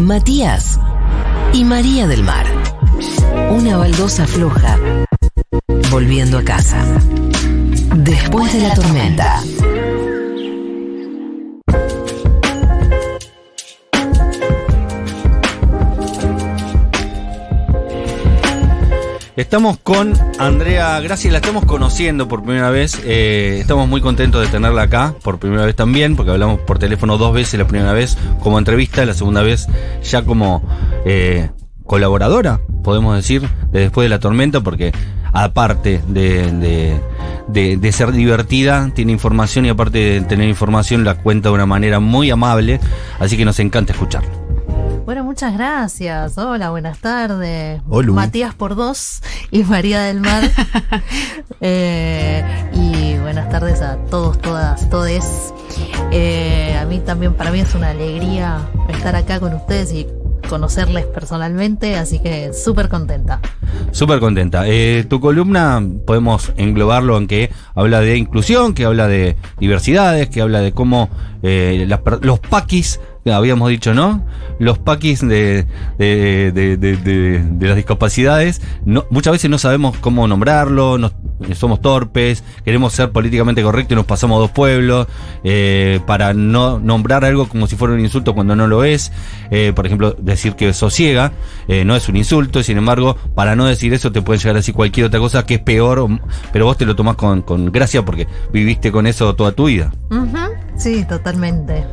Matías y María del Mar. Una baldosa floja volviendo a casa. Después de la tormenta. Estamos con Andrea Gracia, la estamos conociendo por primera vez. eh, estamos muy contentos de tenerla acá por primera vez también, porque hablamos por teléfono dos veces, la primera vez como entrevista, la segunda vez ya como eh, colaboradora, podemos decir, de después de la tormenta, porque aparte de, de- de- de ser divertida, tiene información y aparte de tener información la cuenta de una manera muy amable, así que nos encanta escucharla. Bueno, muchas gracias. Hola, buenas tardes. Olu. Matías por dos y María del Mar. Eh, y buenas tardes a todos, todas, todes. Eh, a mí también, para mí es una alegría estar acá con ustedes y conocerles personalmente, así que súper contenta. Súper contenta. Eh, tu columna podemos englobarlo en que habla de inclusión, que habla de diversidades, que habla de cómo eh, las los paquis, habíamos dicho, ¿no? Los paquis de, de, de- de- las discapacidades, muchas veces no sabemos cómo nombrarlo, somos torpes, queremos ser políticamente correctos y nos pasamos dos pueblos, eh, para no nombrar algo como si fuera un insulto cuando no lo es. Eh, por ejemplo, decir que sos ciega eh, no es un insulto, sin embargo, para no decir eso te pueden llegar a decir cualquier otra cosa que es peor, pero vos te lo tomás con, con gracia porque viviste con eso toda tu vida. Ujú, Sí, totalmente.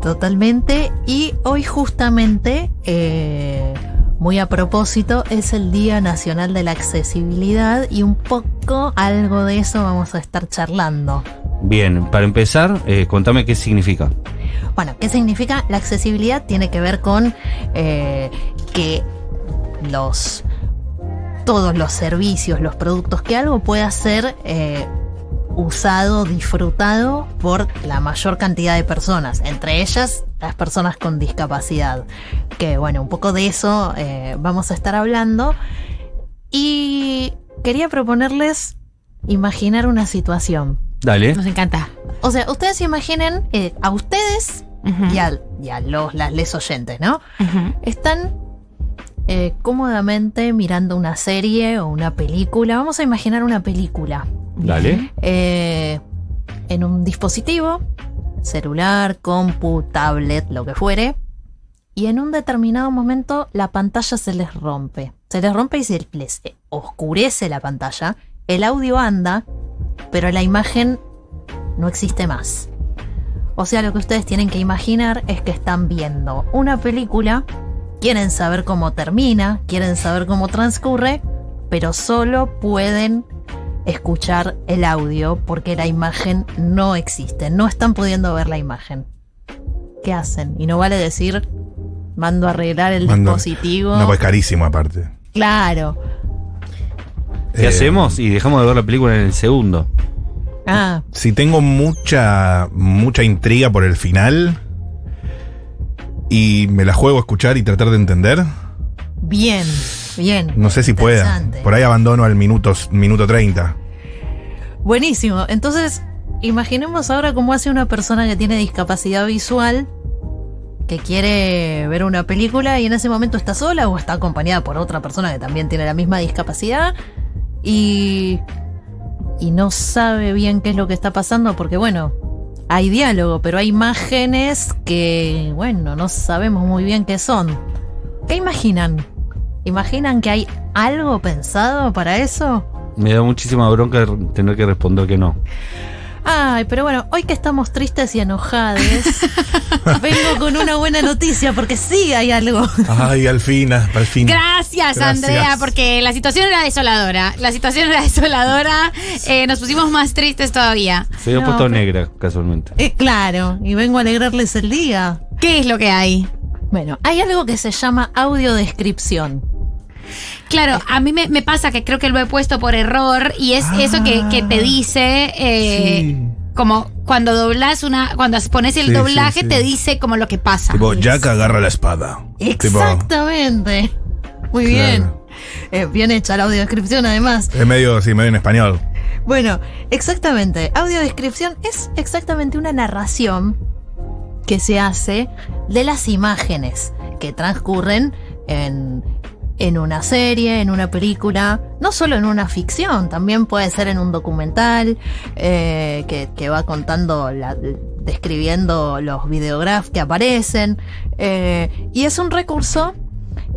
Totalmente. Y hoy justamente, eh, muy a propósito, es el Día Nacional de la Accesibilidad y un poco algo de eso vamos a estar charlando. Bien, para empezar, eh, contame qué significa. Bueno, ¿qué significa? La accesibilidad tiene que ver con eh, que los todos los servicios, los productos, que algo pueda ser usado, disfrutado por la mayor cantidad de personas, entre ellas las personas con discapacidad. Que bueno, un poco de eso eh, vamos a estar hablando. Y quería proponerles imaginar una situación. Dale. Nos encanta. O sea, ustedes imaginen eh, a ustedes y a, y a los las les oyentes, ¿no? Están eh, cómodamente mirando una serie o una película. Vamos a imaginar una película. Dale. Eh, en un dispositivo, celular, compu, tablet, lo que fuere. Y en un determinado momento la pantalla se les rompe. Se les rompe y se les oscurece la pantalla. El audio anda, pero la imagen no existe más. O sea, lo que ustedes tienen que imaginar es que están viendo una película, quieren saber cómo termina, quieren saber cómo transcurre, pero solo pueden escuchar el audio porque la imagen no existe, no están pudiendo ver la imagen. ¿Qué hacen? Y no vale decir, mando a arreglar el Mando- dispositivo. No, pues carísimo aparte. Claro. ¿Qué Eh, hacemos? Y dejamos de ver la película en el segundo. Ah, Si tengo mucha, mucha intriga por el final y me la juego a escuchar y tratar de entender, bien, bien. no sé si pueda. Por ahí abandono al minuto, minuto 30. Buenísimo. Entonces, imaginemos ahora cómo hace una persona que tiene discapacidad visual que quiere ver una película y en ese momento está sola o está acompañada por otra persona que también tiene la misma discapacidad y y no sabe bien qué es lo que está pasando porque bueno, hay diálogo, pero hay imágenes que bueno, no sabemos muy bien qué son. ¿Qué imaginan? ¿Imaginan que hay algo pensado para eso? Me da muchísima bronca tener que responder que no. Ay, pero bueno, hoy que estamos tristes y enojados, vengo con una buena noticia porque sí hay algo. Ay, al fin, al fin. Gracias, Gracias. Andrea, porque la situación era desoladora. La situación era desoladora. Eh, nos pusimos más tristes todavía. Se había No, puesto pero- negra, casualmente. Eh, claro, y vengo a alegrarles el día. ¿Qué es lo que hay? Bueno, hay algo que se llama audiodescripción. Claro, a mí me, me pasa que creo que lo he puesto por error y es eso que, que te dice, eh, Sí. como cuando doblas una, cuando pones el Sí, doblaje sí, sí. te dice como lo que pasa. Tipo, Jack agarra la espada. Tipo, Exactamente. Muy bien. Claro. Eh, bien hecha la audiodescripción además. es medio, sí, medio en español. Bueno, exactamente. Audiodescripción es exactamente una narración que se hace de las imágenes que transcurren en, en una serie, en una película, no solo en una ficción, también puede ser en un documental eh, que, que va contando, describiendo los videographs que aparecen. eh, y es un recurso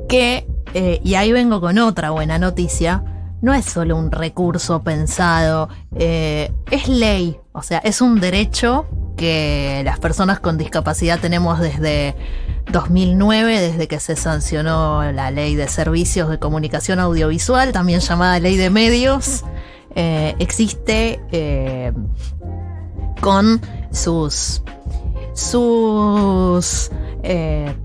que, eh, y ahí vengo con otra buena noticia, no es solo un recurso pensado, es ley, o sea, es un derecho que las personas con discapacidad tenemos desde 2009, desde que se sancionó la ley de servicios de comunicación audiovisual, también llamada ley de medios. Eh, existe eh, con sus sus eh,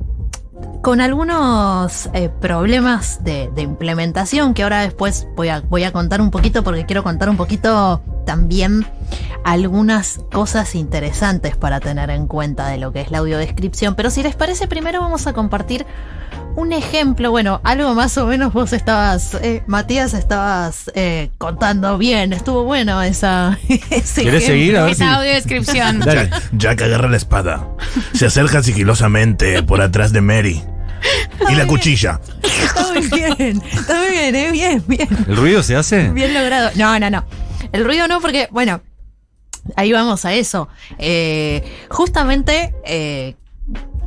con algunos problemas de, de implementación que ahora después voy a, voy a contar un poquito porque quiero contar un poquito también algunas cosas interesantes para tener en cuenta de lo que es la audiodescripción. Pero si les parece, primero vamos a compartir un ejemplo. Bueno, algo más o menos vos estabas, eh, Matías, estabas eh, contando bien. Estuvo bueno esa. ese ¿Querés ejemplo. seguir? A ver si- Esa audiodescripción. Dale. Jack, Jack agarra la espada, se acerca sigilosamente por atrás de Mary y la cuchilla. Está muy bien, está muy bien, eh, bien, bien. ¿El ruido se hace? Bien logrado. No, no, no. El ruido no, porque, bueno, ahí vamos a eso. Eh, justamente, eh,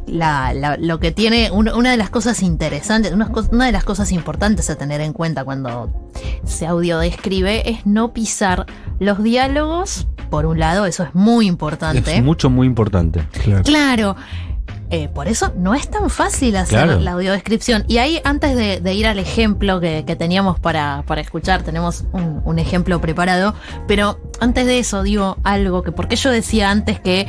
la- la- lo que tiene, un- una de las cosas interesantes, una, de las cosas importantes a tener en cuenta cuando se audiodescribe es no pisar los diálogos. Por un lado, eso es muy importante. Es mucho, muy importante. Claro. Eh, por eso no es tan fácil hacer Claro. la audiodescripción. Y ahí, antes de, de ir al ejemplo que, que teníamos para, para escuchar, tenemos un, un ejemplo preparado. Pero antes de eso, digo algo que, porque yo decía antes que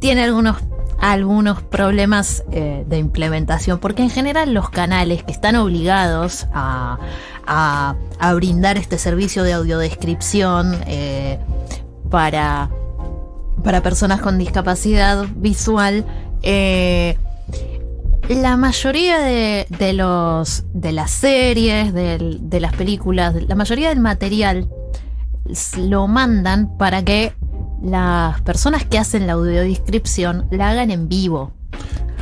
tiene algunos, algunos problemas eh, de implementación. Porque en general, los canales que están obligados a, a- brindar este servicio de audiodescripción eh, para para personas con discapacidad visual, eh, la mayoría de, de los de las series, de las películas, la mayoría del material lo mandan para que las personas que hacen la audiodescripción la hagan en vivo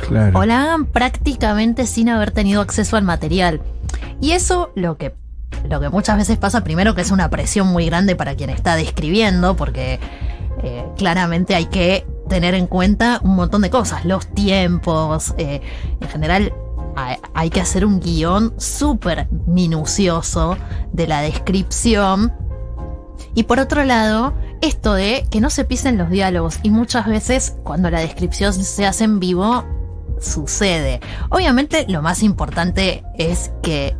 Claro. o la hagan prácticamente sin haber tenido acceso al material. Y eso lo que, lo que muchas veces pasa, primero que es una presión muy grande para quien está describiendo, porque eh, claramente hay que tener en cuenta un montón de cosas, los tiempos, eh, en general hay, hay que hacer un guion súper minucioso de la descripción. Y por otro lado, esto de que no se pisen los diálogos y muchas veces cuando la descripción se hace en vivo sucede. Obviamente lo más importante es que,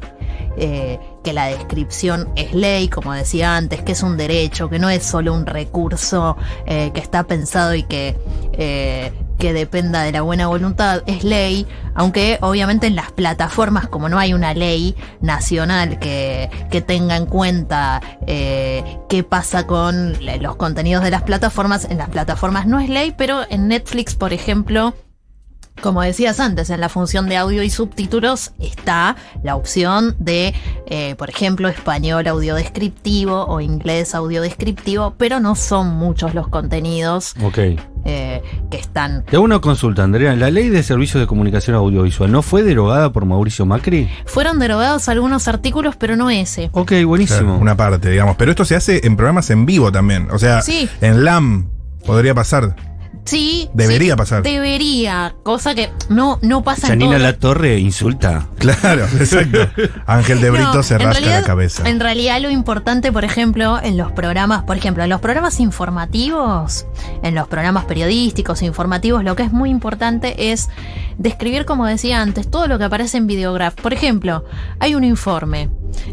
eh, que la descripción es ley, como decía antes, que es un derecho, que no es solo un recurso eh, que está pensado y que, eh, que dependa de la buena voluntad, es ley, aunque obviamente en las plataformas, como no hay una ley nacional que, que tenga en cuenta eh, qué pasa con los contenidos de las plataformas, en las plataformas no es ley, pero en Netflix, por ejemplo, como decías antes, en la función de audio y subtítulos está la opción de, eh, por ejemplo, español audiodescriptivo o inglés audiodescriptivo, pero no son muchos los contenidos eh, que están. Te hago una consulta, Andrea. ¿La ley de servicios de comunicación audiovisual no fue derogada por Mauricio Macri? Fueron derogados algunos artículos, pero no ese. Ok, buenísimo. una parte, digamos. Pero esto se hace en programas en vivo también. O sea, Sí. en LAM podría pasar. Sí. Debería sí, pasar. Debería, cosa que no, no pasa en Janina La Torre insulta. Claro, exacto. Ángel de Brito No, se en rasca realidad- la cabeza. En realidad lo importante, por ejemplo, en los programas, por ejemplo, en los programas informativos, en los programas periodísticos informativos, lo que es muy importante es describir, como decía antes, todo lo que aparece en videograph. Por ejemplo, hay un informe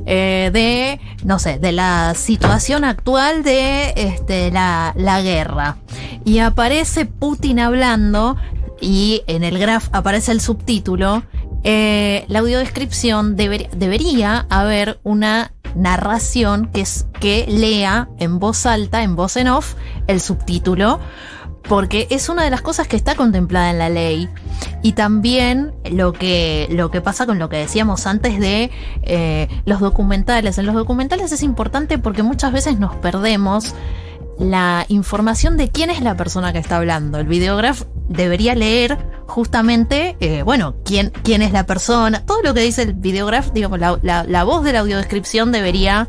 eh, de, no sé, de la situación actual de este, la, la guerra. Y aparece Putin hablando y en el graph aparece el subtítulo. eh, la audiodescripción deber- debería haber una narración que, es, que lea en voz alta, en voz en off, el subtítulo, porque es una de las cosas que está contemplada en la ley. Y también lo que, lo que pasa con lo que decíamos antes de eh, los documentales. En los documentales es importante porque muchas veces nos perdemos la información de quién es la persona que está hablando. El videograf debería leer justamente, eh, bueno, quién, quién es la persona. Todo lo que dice el videograf, digamos, la, la- la voz de la audiodescripción debería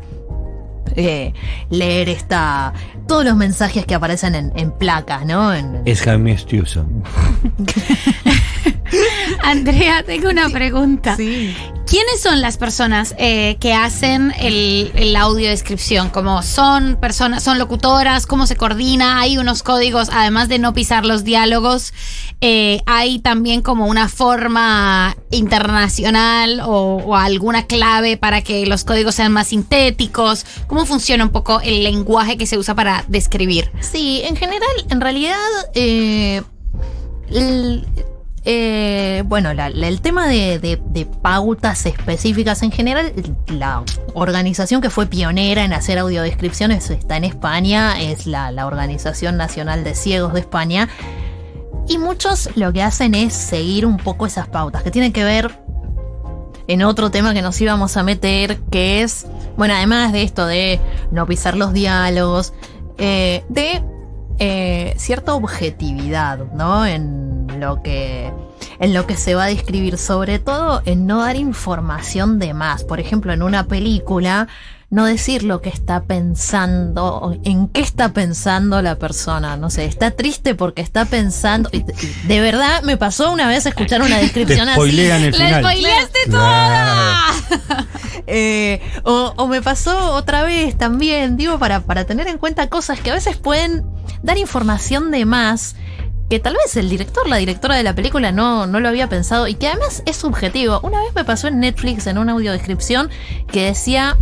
eh, leer esta todos los mensajes que aparecen en, en placas, ¿no? En- Es Jaime. Andrea, tengo una pregunta. Sí. ¿Quiénes son las personas eh, que hacen el, el audiodescripción? Como son personas, son locutoras, cómo se coordina, hay unos códigos, además de no pisar los diálogos, eh, hay también como una forma internacional o, o alguna clave para que los códigos sean más sintéticos. ¿Cómo funciona un poco el lenguaje que se usa para describir? Sí, en general, en realidad, eh, el, eh, bueno, el tema de, pautas específicas en general, la organización que fue pionera en hacer audiodescripciones está en España, es la, la Organización Nacional de Ciegos de España. Y muchos lo que hacen es seguir un poco esas pautas, que tienen que ver en otro tema que nos íbamos a meter, que es, bueno, además de esto de no pisar los diálogos, eh, de eh, cierta objetividad, ¿no? En lo que en lo que se va a describir, sobre todo en no dar información de más. Por ejemplo, en una película, no decir lo que está pensando, en qué está pensando la persona. No sé, está triste porque está pensando. y- y De verdad, me pasó una vez escuchar una Te descripción así. spoilean el ¡La spoileaste toda! Eh, o, o me pasó otra vez también, digo, para, para tener en cuenta cosas que a veces pueden dar información de más, que tal vez el director, la directora de la película no, no lo había pensado y que además es subjetivo. Una vez me pasó en Netflix en una audiodescripción que decía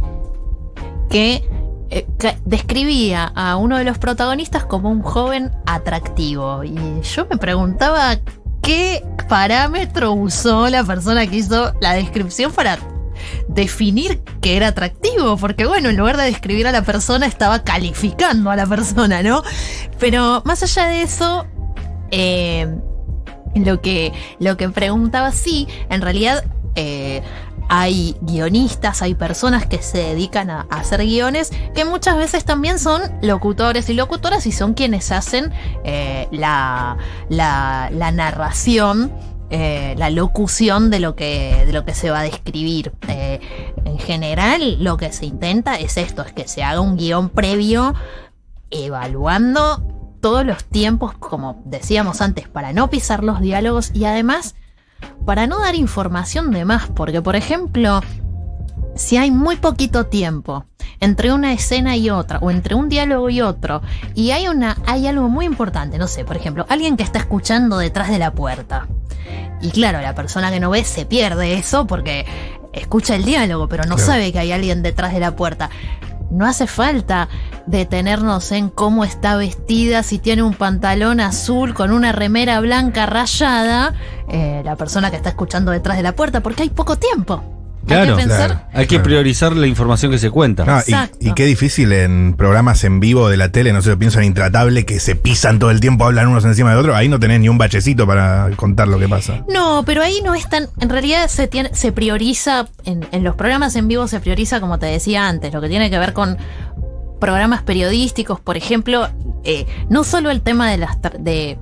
que, eh, describía a uno de los protagonistas como un joven atractivo. Y yo me preguntaba qué parámetro usó la persona que hizo la descripción para definir que era atractivo, porque bueno, en lugar de describir a la persona, estaba calificando a la persona, ¿no? Pero más allá de eso, eh, lo, que, lo que preguntaba, sí, en realidad eh, hay guionistas, hay personas que se dedican a, hacer guiones, que muchas veces también son locutores y locutoras y son quienes hacen eh, la, la, la narración eh, la locución de lo que de lo que se va a describir. Eh, en general, lo que se intenta es esto, es que se haga un guion previo evaluando todos los tiempos, como decíamos antes, para no pisar los diálogos y además para no dar información de más, porque por ejemplo, si hay muy poquito tiempo entre una escena y otra, o entre un diálogo y otro, y hay una, hay algo muy importante, no sé, por ejemplo, alguien que está escuchando detrás de la puerta. Y claro, la persona que no ve se pierde eso porque escucha el diálogo, pero no Claro. sabe que hay alguien detrás de la puerta. No hace falta detenernos en cómo está vestida, si tiene un pantalón azul con una remera blanca rayada, eh, la persona que está escuchando detrás de la puerta, porque hay poco tiempo. Claro, hay que pensar. claro. Hay que priorizar la información que se cuenta. No, y, qué difícil en programas en vivo de la tele, no sé, pienso en Intratable, que se pisan todo el tiempo, hablan unos encima de otro, ahí no tenés ni un bachecito para contar lo que pasa. No, pero ahí no es tan. En realidad se, tiene, se prioriza. En, en los programas en vivo se prioriza, como te decía antes, lo que tiene que ver con programas periodísticos, por ejemplo, eh, no solo el tema de las, de,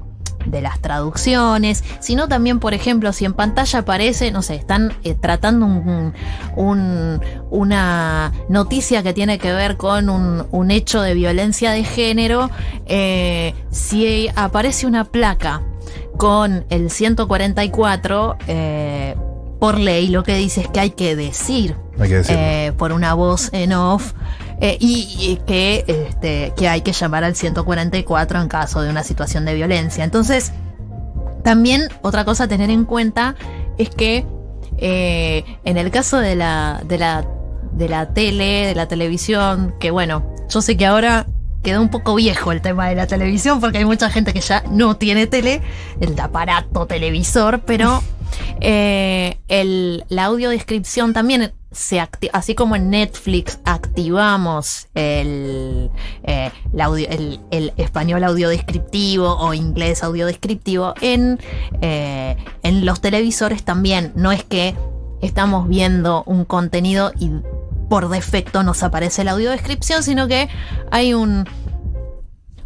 de las traducciones, sino también, por ejemplo, si en pantalla aparece, no sé, están eh, tratando un, un- una noticia que tiene que ver con un, un hecho de violencia de género, eh, si aparece una placa con el 144, eh, por ley lo que dice es que hay que decir Hay que decirlo. por una voz en off. Eh, y, que, este, que hay que llamar al 144 en caso de una situación de violencia. Entonces, también otra cosa a tener en cuenta es que eh, en el caso de la, de la de la tele, de la televisión, que bueno, yo sé que ahora quedó un poco viejo el tema de la televisión porque hay mucha gente que ya no tiene tele, el aparato televisor, pero eh, el, la audiodescripción también se así como en Netflix activamos el, eh, la audio- el, el español audiodescriptivo o inglés audiodescriptivo, en, eh, en los televisores también. No es que estamos viendo un contenido y por defecto nos aparece la audiodescripción, sino que hay un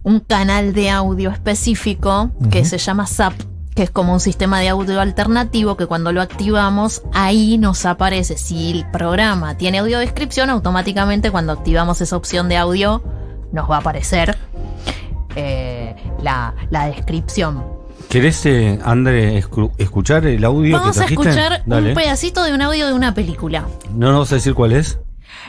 un canal de audio específico que se llama SAP, que es como un sistema de audio alternativo que cuando lo activamos, ahí nos aparece. Si el programa tiene audiodescripción, automáticamente cuando activamos esa opción de audio, nos va a aparecer eh, la, la descripción. ¿Querés, eh, André, escu- escuchar el audio Vamos que a escuchar Dale. un pedacito de un audio de una película. ¿No nos vas a decir cuál es?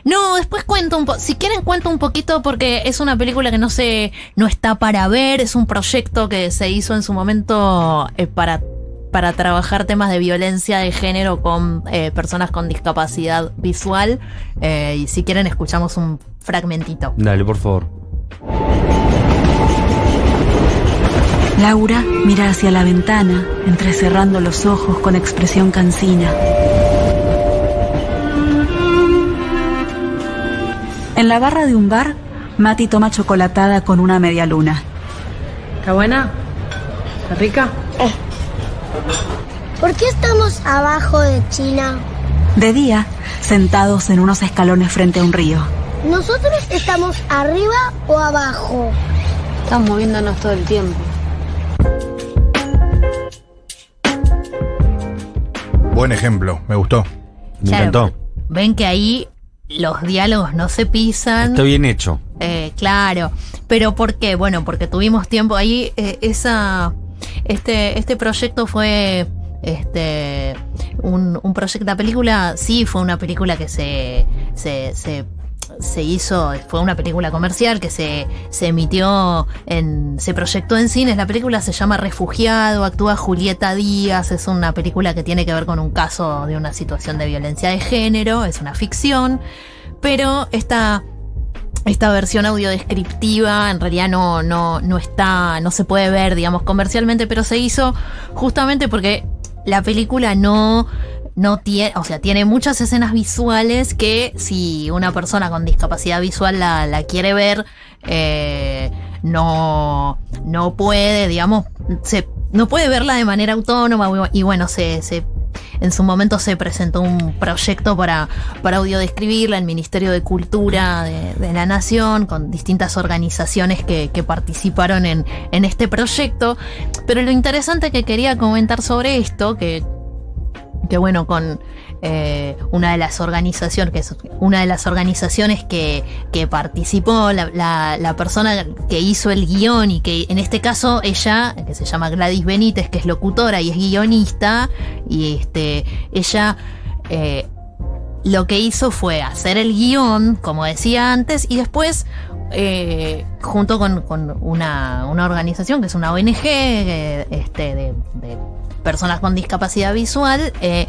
No, después cuento un poco. Si quieren cuento un poquito porque es una película que no se no está para ver, es un proyecto que se hizo en su momento eh, para para trabajar temas de violencia de género con eh, personas con discapacidad visual. Eh, y si quieren escuchamos un fragmentito. Dale, por favor. Laura mira hacia la ventana, entrecerrando los ojos con expresión cansina. La barra de un bar, Mati toma chocolatada con una media luna. ¿Está buena? ¿Está rica? ¿Por qué estamos abajo de China? De día, sentados en unos escalones frente a un río. ¿Nosotros estamos arriba o abajo? Estamos moviéndonos todo el tiempo. Buen ejemplo, me gustó. Me Claro, encantó. Ven que ahí los diálogos no se pisan. Está bien hecho. Eh, claro, pero ¿por qué? Bueno, porque tuvimos tiempo ahí. eh, esa, este, este proyecto fue este un, un proyecto. La película sí fue una película que se, se, se, se hizo, fue una película comercial que se, se emitió en, se proyectó en cines. La película se llama Refugiado, actúa Julieta Díaz, es una película que tiene que ver con un caso de una situación de violencia de género, es una ficción, pero esta esta versión audiodescriptiva en realidad no, no, no está, no se puede ver, digamos, comercialmente, pero se hizo justamente porque la película no, no tiene, o sea, tiene muchas escenas visuales que si una persona con discapacidad visual la, quiere ver, eh, no, no puede, digamos, se, no puede verla de manera autónoma y bueno, se, se en su momento se presentó un proyecto para, para audiodescribirla, el Ministerio de Cultura de, de la Nación, con distintas organizaciones que, que participaron en, en este proyecto. Pero lo interesante que quería comentar sobre esto, que, que bueno, con eh, una de las organizaciones, que una de las organizaciones que, que participó, la, la, persona que hizo el guion y que en este caso ella, que se llama Gladys Benítez, que es locutora y es guionista, y este, ella eh, lo que hizo fue hacer el guion, como decía antes, y después, eh, junto con, con una, una organización que es una ONG este, de personas con discapacidad visual, eh,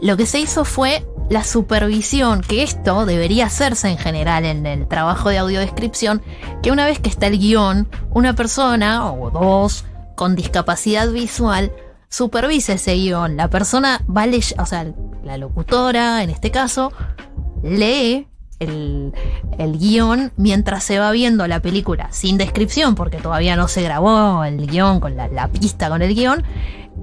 lo que se hizo fue la supervisión, que esto debería hacerse en general en el trabajo de audiodescripción, que una vez que está el guion, una persona o dos con discapacidad visual supervise ese guion. La persona va o sea, la locutora en este caso, lee el, el guion mientras se va viendo la película sin descripción, porque todavía no se grabó el guion con la, la pista con el guion.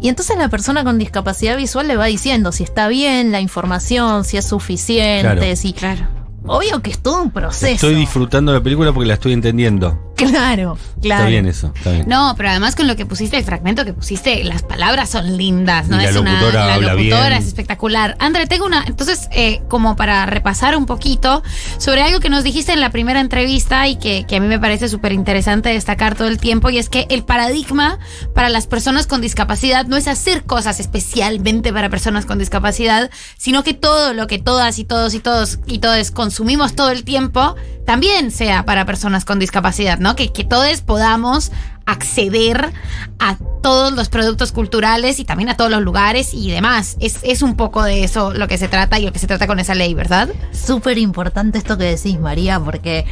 Y entonces la persona con discapacidad visual le va diciendo si está bien la información, si es suficiente, Claro. si. Claro. Obvio que es todo un proceso. Estoy disfrutando la película porque la estoy entendiendo. Claro, claro. Está bien eso, está bien. No, pero además con lo que pusiste, el fragmento que pusiste, las palabras son lindas, ¿no? Y la es una, la habla locutora bien. es espectacular. André, tengo una, entonces, eh, como para repasar un poquito sobre algo que nos dijiste en la primera entrevista y que, que a mí me parece súper interesante destacar todo el tiempo, y es que el paradigma para las personas con discapacidad no es hacer cosas especialmente para personas con discapacidad, sino que todo lo que todas y todos y todos y todos consumimos todo el tiempo también sea para personas con discapacidad, ¿no? Que, que todos podamos acceder a todos los productos culturales y también a todos los lugares y demás. Es, es un poco de eso lo que se trata y lo que se trata con esa ley, ¿verdad? Súper importante esto que decís, María, porque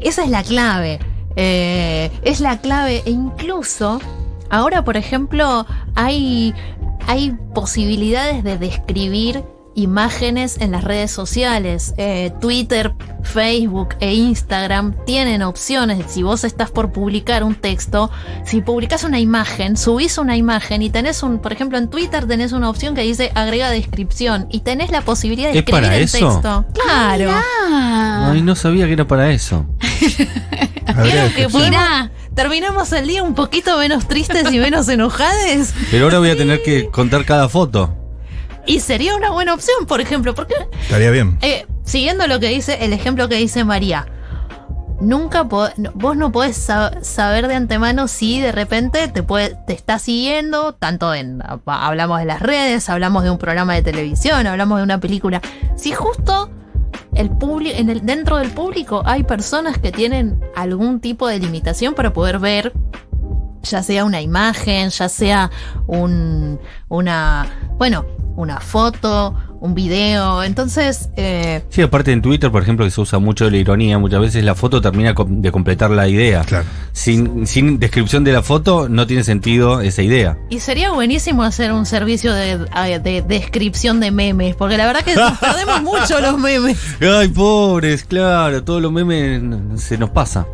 esa es la clave. Eh, es la clave e incluso ahora, por ejemplo, hay, hay posibilidades de describir imágenes en las redes sociales. Eh, Twitter, Facebook e Instagram tienen opciones. Si vos estás por publicar un texto, si publicas una imagen, subís una imagen y tenés un, por ejemplo, en Twitter tenés una opción que dice agrega descripción y tenés la posibilidad de ¿Es escribir para el eso? texto. Claro. Ah, Ay, no sabía que era para eso. Creo que Mirá. terminamos el día un poquito menos tristes y menos enojados. Pero ahora voy a tener que contar cada foto. Y sería una buena opción, por ejemplo, porque Estaría bien. eh, siguiendo lo que dice, el ejemplo que dice María, nunca vos no podés sa- saber de antemano si de repente te puede, te está siguiendo, tanto en hablamos de las redes, hablamos de un programa de televisión, hablamos de una película. Si justo el en el, dentro del público hay personas que tienen algún tipo de limitación para poder ver ya sea una imagen, ya sea un, una, bueno, una foto, un video. Entonces, eh, Sí, aparte en Twitter, por ejemplo, que se usa mucho la ironía, muchas veces la foto termina de completar la idea. Claro. Sin, sin descripción de la foto no tiene sentido esa idea. y sería buenísimo hacer un servicio de, de descripción de memes, porque la verdad que nos perdemos mucho los memes. Ay, pobres, claro, todos los memes se nos pasa.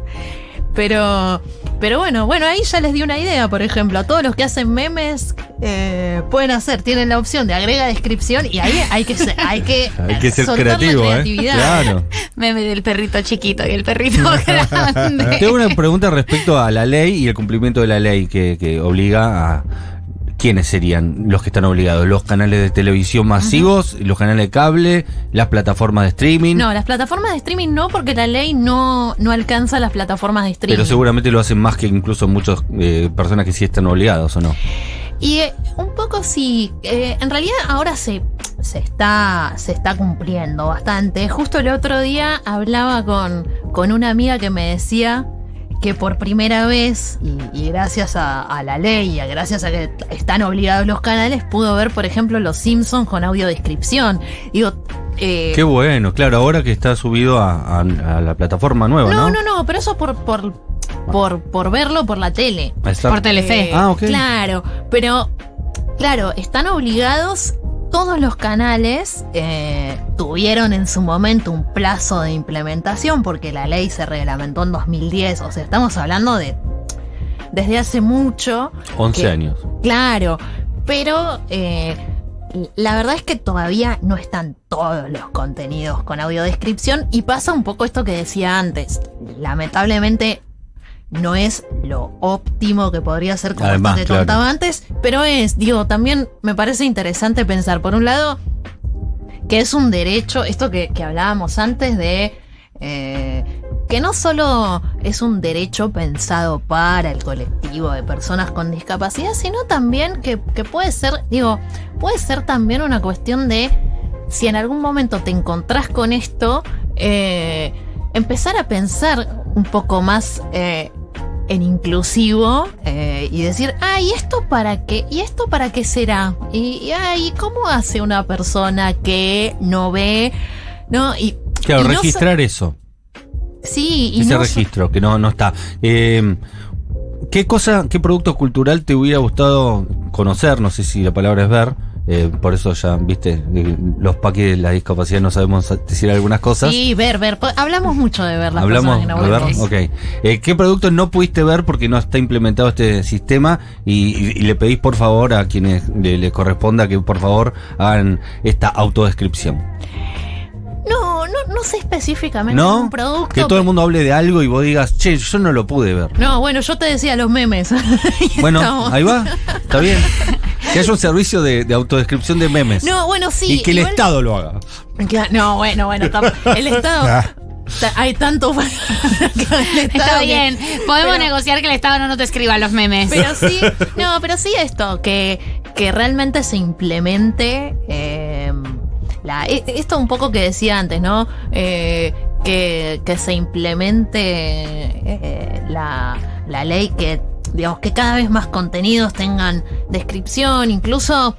Pero, pero bueno, bueno, ahí ya les di una idea, por ejemplo, a todos los que hacen memes eh, pueden hacer, tienen la opción de agrega descripción y ahí hay que ser, hay que, Hay que ser soltar la creativo, ¿eh? Claro. Meme del perrito chiquito y el perrito grande. Tengo una pregunta respecto a la ley y el cumplimiento de la ley que, que obliga a. ¿Quiénes serían los que están obligados? ¿Los canales de televisión masivos? ¿Los canales de cable? ¿Las plataformas de streaming? No, las plataformas de streaming no, porque la ley no, no alcanza las plataformas de streaming. Pero seguramente lo hacen más que incluso muchas personas que sí están obligados, ¿o no? Y eh, un poco sí, eh, en realidad ahora se, se, está, se está cumpliendo bastante. Justo el otro día hablaba con, con una amiga que me decía que por primera vez, y, y gracias a, a la ley, y a- gracias a que están obligados los canales, pudo ver, por ejemplo, Los Simpsons con audiodescripción. Digo, eh, Qué bueno, claro, ahora que está subido a, a- a la plataforma nueva, ¿no? no, no, no, pero eso por, por, por, por verlo por la tele. Por Telefe. Eh, Ah, ok. Claro, pero claro, están obligados. Todos los canales eh, tuvieron en su momento un plazo de implementación porque la ley se reglamentó en 2010. O sea, estamos hablando de desde hace mucho. 11 que- años. Claro, pero eh, la verdad es que todavía no están todos los contenidos con audiodescripción y pasa un poco esto que decía antes. Lamentablemente no es lo óptimo que podría ser como Además, claro. contaba antes, pero es, digo, también me parece interesante pensar, por un lado, que es un derecho, esto que, que hablábamos antes de eh, que no solo es un derecho pensado para el colectivo de personas con discapacidad, sino también que, que puede ser, digo, puede ser también una cuestión de si en algún momento te encontrás con esto, eh, empezar a pensar un poco más eh, en inclusivo eh, y decir, ah, ¿y esto para qué? ¿Y esto para qué será? ¿Y, y, ah, ¿y cómo hace una persona que no ve? ¿No? Y, Claro, y no so- registrar eso. Sí, y ese no registro, que no, no está. Eh, ¿Qué cosa, qué producto cultural te hubiera gustado conocer? No sé si la palabra es ver. Eh, por eso ya, viste, eh, los paquis de la discapacidad no sabemos decir algunas cosas. Sí, ver, ver. Hablamos mucho de ver las Hablamos personas que no ver. Eh, ¿Qué producto no pudiste ver porque no está implementado este sistema? Y, y- y le pedís por favor a quienes le, le corresponda que por favor hagan esta autodescripción. No, no, no sé específicamente ¿No? un producto. Que todo el mundo hable de algo y vos digas, che, yo no lo pude ver. No, bueno, yo te decía los memes. Bueno, ahí va, está bien. Que haya un servicio de, de autodescripción de memes. No, bueno, sí. y que el igual- Estado lo haga. No, bueno, bueno, tam- el Estado. Ah. ta- Hay tanto para el Estado Está que- bien. Podemos pero- negociar que el Estado no nos escriba los memes. Pero sí, no, pero sí esto, que, que realmente se implemente. eh, la, e- esto un poco que decía antes, ¿no? Eh, que, que se implemente eh, la, la ley que, digamos, que cada vez más contenidos tengan descripción, incluso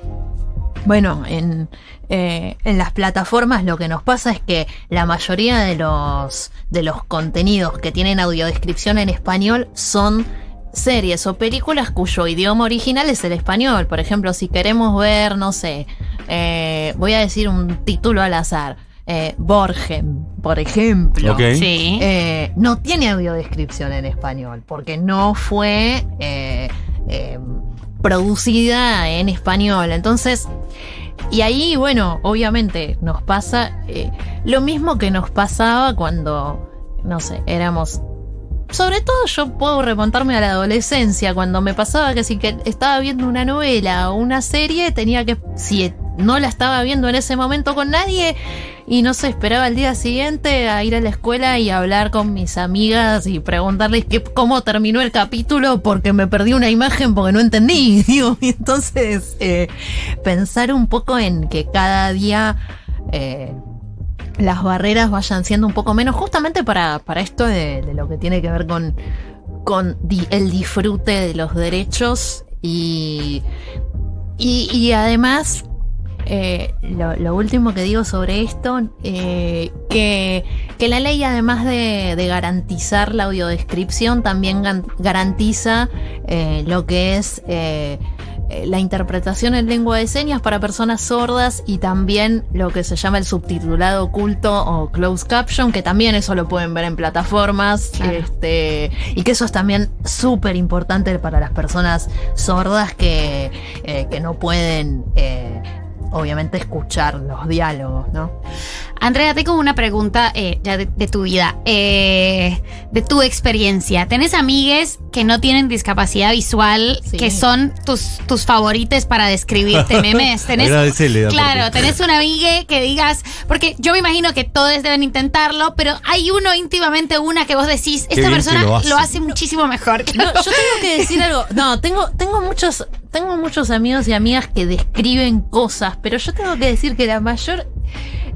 bueno, en, eh, en las plataformas lo que nos pasa es que la mayoría de los, de los contenidos que tienen audiodescripción en español son series o películas cuyo idioma original es el español. Por ejemplo, si queremos ver, no sé, eh, voy a decir un título al azar. Eh, Borgen, por ejemplo. Sí. Eh, no tiene audiodescripción en español, porque no fue eh, eh, producida en español. Entonces, y ahí, bueno, obviamente nos pasa eh, lo mismo que nos pasaba cuando, no sé, éramos... Sobre todo yo puedo remontarme a la adolescencia, cuando me pasaba que si que estaba viendo una novela o una serie, tenía que, si no la estaba viendo en ese momento con nadie, y no sé, esperaba el día siguiente a ir a la escuela y hablar con mis amigas y preguntarles cómo terminó el capítulo porque me perdí una imagen porque no entendí. Digo, y entonces eh, pensar un poco en que cada día eh, las barreras vayan siendo un poco menos, justamente para, para esto de, lo que tiene que ver con, con el disfrute de los derechos y, y, y además eh, lo, lo último que digo sobre esto, eh, que, que la ley además de, de garantizar la audiodescripción, también garantiza eh, lo que es la interpretación en lengua de señas para personas sordas y también lo que se llama el subtitulado oculto o closed caption, que también eso lo pueden ver en plataformas, Claro. este, y que eso es también súper importante para las personas sordas que, eh, que no pueden, eh, obviamente, escuchar los diálogos, ¿no? Andrea, tengo una pregunta eh, ya de, de tu vida, eh, de tu experiencia. ¿Tenés amigues que no tienen discapacidad visual, Sí. que son tus, tus favorites para describirte memes? ¿Tenés, claro, tenés una amigue que digas, porque yo me imagino que todos deben intentarlo, pero hay uno íntimamente, una que vos decís, esta persona lo lo hace". muchísimo mejor. que No, yo". yo tengo que decir algo. No, tengo, tengo muchos, tengo muchos amigos y amigas que describen cosas, pero yo tengo que decir que la mayor,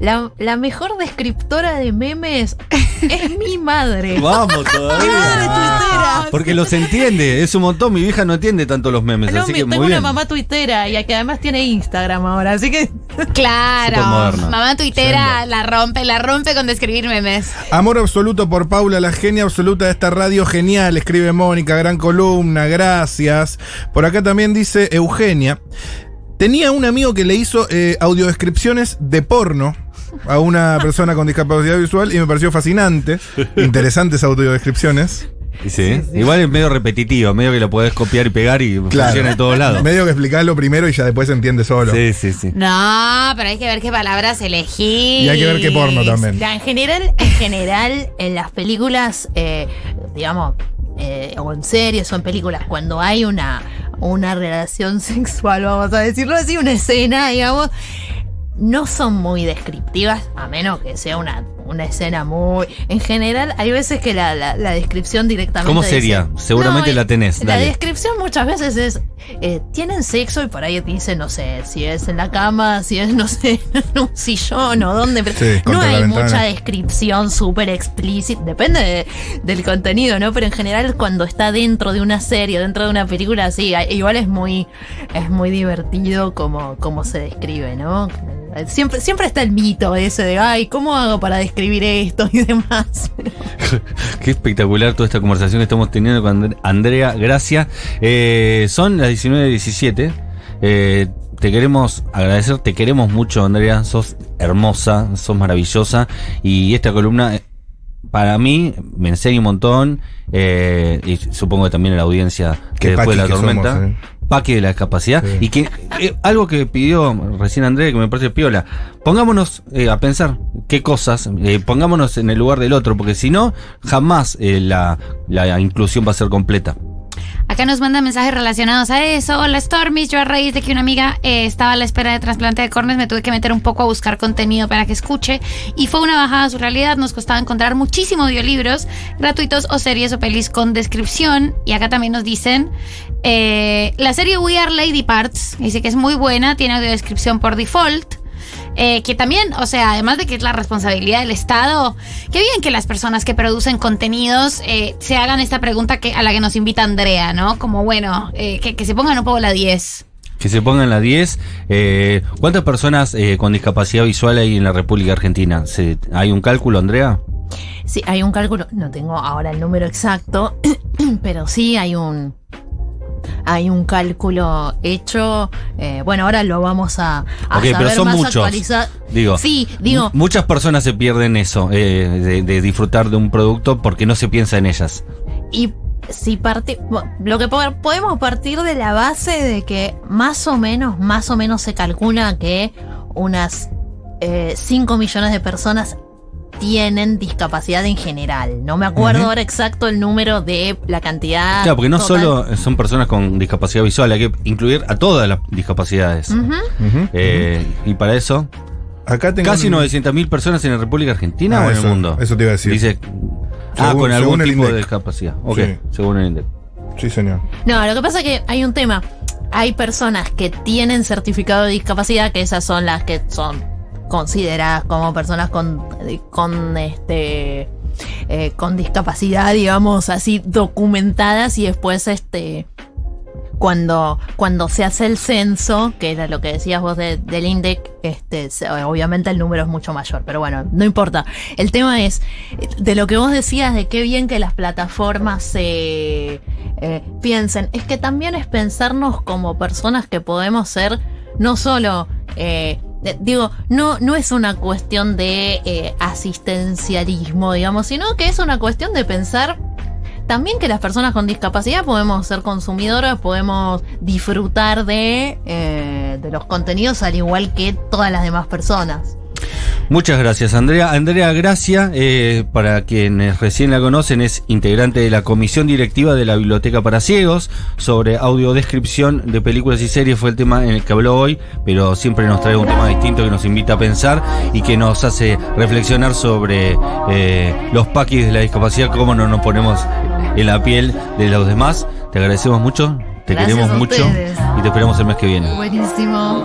la, la mejor descriptora de memes es mi madre. Vamos Mi madre todavía. tuitera. Porque los entiende, es un montón. Mi vieja no entiende tanto los memes, No, así mi- que tengo muy una bien. mamá tuitera y que además tiene Instagram ahora, así que Claro, mamá tuitera la rompe, la rompe con describir memes. Amor absoluto por Paula, la genia absoluta de esta radio genial, escribe Mónica, gran columna, gracias. Por acá también dice Eugenia. Tenía un amigo que le hizo eh, audiodescripciones de porno a una persona con discapacidad visual y me pareció fascinante. Interesantes audiodescripciones. Sí, Igual es medio repetitivo, medio que lo podés copiar y pegar y funciona en todos lados. Medio que explicarlo primero y ya después se entiende solo. Sí, sí, sí. No, pero hay que ver qué palabras elegir. Y hay que ver qué porno también. Ya, en general, en general, en las películas, eh, digamos, eh, o en series o en películas, cuando hay una, una relación sexual, vamos a decirlo así, una escena, digamos, no son muy descriptivas, a menos que sea una, una escena muy... En general, hay veces que la, la- la descripción directamente... ¿Cómo dice- sería? Seguramente la tenés, La dale. descripción muchas veces es, eh, tienen sexo y por ahí dice, no sé, si es en la cama, si es, no sé, en un sillón o dónde. pero Sí, no hay mucha descripción súper explícita, depende de- del contenido, ¿no? Pero en general cuando está dentro de una serie, dentro de una película, sí, hay- igual es muy, es muy divertido como, como se describe, ¿no? Siempre, siempre está el mito ese de, ay, ¿cómo hago para describir esto y demás? Qué espectacular toda esta conversación que estamos teniendo con And- Andrea. Gracias. Eh, son las 19.17. Eh, te queremos agradecer, te queremos mucho, Andrea. Sos hermosa, sos maravillosa. Y esta columna, eh, para mí, me enseña un montón. eh, y supongo que también a la audiencia que Qué después de la tormenta. somos, eh. Paqui de la discapacidad. Sí. Y que eh, algo que pidió recién Andrea, que me parece piola. Pongámonos eh, a pensar qué cosas, eh, pongámonos en el lugar del otro, porque si no, jamás eh, la, la inclusión va a ser completa. Acá nos mandan mensajes relacionados a eso. Hola Stormy, yo a raíz de que una amiga eh, estaba a la espera de trasplante de córneas me tuve que meter un poco a buscar contenido para que escuche y fue una bajada a su realidad. Nos costaba encontrar muchísimos audiolibros gratuitos o series o pelis con descripción. Y acá también nos dicen eh, la serie We Are Lady Parts, dice que es muy buena, tiene audiodescripción por default. Eh, que también, o sea, además de que es la responsabilidad del Estado, qué bien que las personas que producen contenidos eh, se hagan esta pregunta que, a la que nos invita Andrea, ¿no? Como, bueno, eh, que, que se pongan un poco la 10. Que se pongan las 10. Eh, ¿Cuántas personas eh, con discapacidad visual hay en la República Argentina? ¿Se- ¿Hay un cálculo, Andrea? Sí, hay un cálculo, no tengo ahora el número exacto, pero sí hay un hay un cálculo hecho. eh, bueno, ahora lo vamos a, a Ok, pero saber son más muchos. Digo, Sí, digo, muchas personas se pierden eso, eh, de, de disfrutar de un producto porque no se piensa en ellas. Y si parti bueno, lo que po- podemos partir de la base de que más o menos, más o menos se calcula que unas 5 millones de personas tienen discapacidad en general. No me acuerdo ahora exacto el número de la cantidad. Claro, porque no total. solo son personas con discapacidad visual, hay que incluir a todas las discapacidades. Eh, y para eso, Acá tengo casi un- 900.000 personas en la República Argentina Ah, o en eso- el mundo. eso te iba a decir. Dice, ah, Según- con algún tipo de discapacidad. Ok, Sí. según el INDEC. Sí, señor. No, lo que pasa es que hay un tema. Hay personas que tienen certificado de discapacidad, que esas son las que son consideradas como personas con, con este eh, con discapacidad, digamos así, documentadas, y después este cuando, cuando se hace el censo, que era lo que decías vos de- del INDEC, este, obviamente el número es mucho mayor, pero bueno, no importa. El tema es, de lo que vos decías, de qué bien que las plataformas se eh, piensen, es que también es pensarnos como personas que podemos ser no solo... eh, eh, Digo, no, no es una cuestión de eh, asistencialismo, digamos, sino que es una cuestión de pensar también que las personas con discapacidad podemos ser consumidoras, podemos disfrutar de, eh, de los contenidos al igual que todas las demás personas. Muchas gracias, Andrea. Andrea Gracia, eh, para quienes recién la conocen, es integrante de la comisión directiva de la Biblioteca para Ciegos sobre audiodescripción de películas y series. Fue el tema en el que habló hoy, pero siempre nos trae un tema distinto que nos invita a pensar y que nos hace reflexionar sobre eh, los paquis de la discapacidad, cómo no nos ponemos en la piel de los demás. Te agradecemos mucho, te Gracias queremos mucho y te esperamos el mes que viene. Buenísimo.